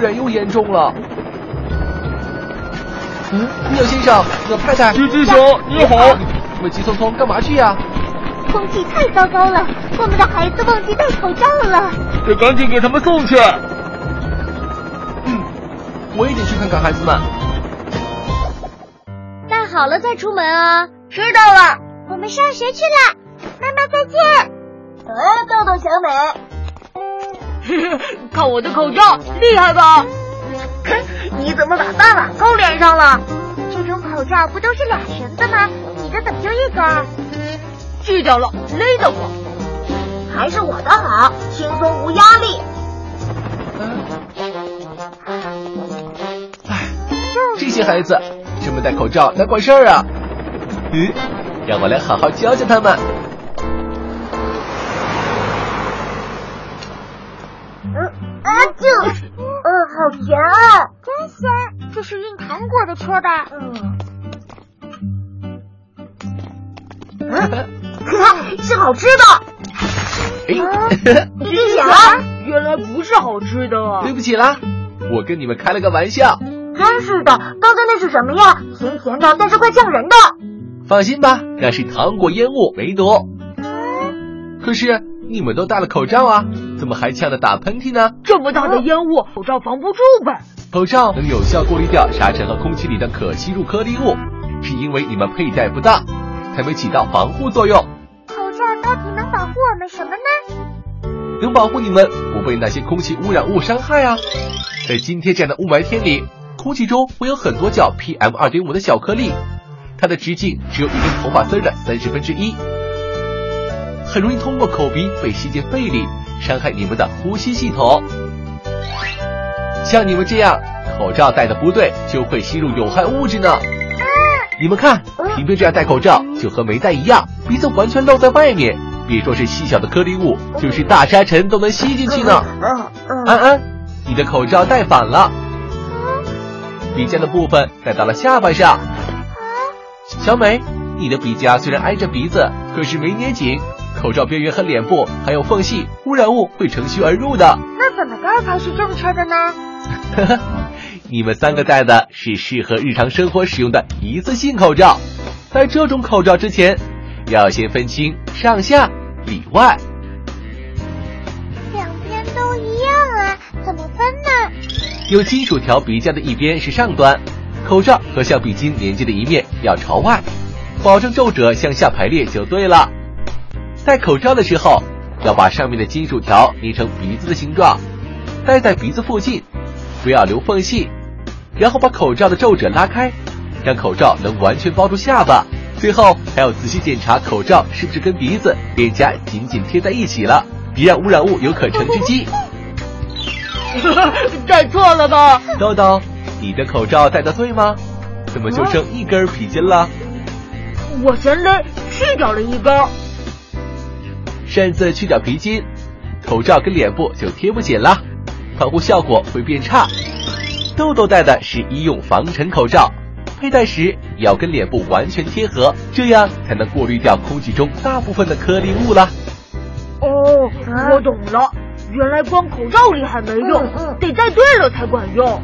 污染又严重了。嗯，鸟先生，鸟太太，狙击手，你好。你们急匆匆干嘛去呀？空气太糟糕了，我们的孩子忘记戴口罩了。得赶紧给他们送去。嗯，我也得去看看孩子们。戴好了再出门啊。知道了，我们上学去了。妈妈再见。啊，豆豆小美，看我的口罩，厉害吧？你怎么把大碗扣脸上了？这种口罩不都是俩绳子吗？你的怎么就一根？锯掉了，勒得慌。还是我的好，轻松无压力。哎，这些孩子这么戴口罩哪管事儿啊？嗯，让我来好好教教他们。这是运糖果的车的。嗯。嗯，是好吃的。哎，你想？原来不是好吃的。对不起啦，我跟你们开了个玩笑。真是的，刚刚那是什么呀？甜甜的，但是怪呛人的。放心吧，那是糖果烟雾，没毒。可是你们都戴了口罩啊，怎么还呛得打喷嚏呢？这么大的烟雾，口罩防不住呗。口罩能有效过滤掉沙尘和空气里的可吸入颗粒物，是因为你们佩戴不当，才没起到防护作用。口罩到底能保护我们什么呢？能保护你们不被那些空气污染物伤害啊。在今天这样的雾霾天里，空气中会有很多叫 PM 二点五的小颗粒。它的直径只有一根头发丝的三十分之一，很容易通过口鼻被吸进肺里，伤害你们的呼吸系统。像你们这样口罩戴的不对，就会吸入有害物质呢。你们看，平平这样戴口罩就和没戴一样，鼻子完全露在外面，别说是细小的颗粒物，就是大沙尘都能吸进去呢。安安，你的口罩戴反了，鼻尖的部分戴到了下巴上。小美，你的鼻夹虽然挨着鼻子，可是没捏紧，口罩边缘和脸部还有缝隙，污染物会乘虚而入的。那怎么戴才是正确的呢？你们三个戴的是适合日常生活使用的一次性口罩。戴这种口罩之前，要先分清上下里外。两边都一样啊，怎么分呢？用金属条鼻夹的一边是上端。口罩和橡皮筋连接的一面要朝外，保证皱褶向下排列就对了。戴口罩的时候，要把上面的金属条捏成鼻子的形状，戴在鼻子附近，不要留缝隙。然后把口罩的皱褶拉开，让口罩能完全包住下巴。最后还要仔细检查口罩是不是跟鼻子脸颊紧紧贴在一起了，别让污染物有可乘之机。戴错了吧，豆豆？你的口罩戴的对吗？怎么就剩一根皮筋了？我嫌勒，去掉了一根。擅自去掉皮筋，口罩跟脸部就贴不紧了，防护效果会变差。豆豆戴的是医用防尘口罩，佩戴时也要跟脸部完全贴合，这样才能过滤掉空气中大部分的颗粒物啦。哦，我懂了，原来光口罩厉害没用，得戴对了才管用。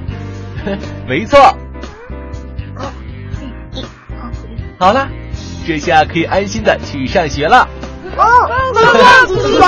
没错。好了，这下可以安心的去上学了。哦，再见，吉吉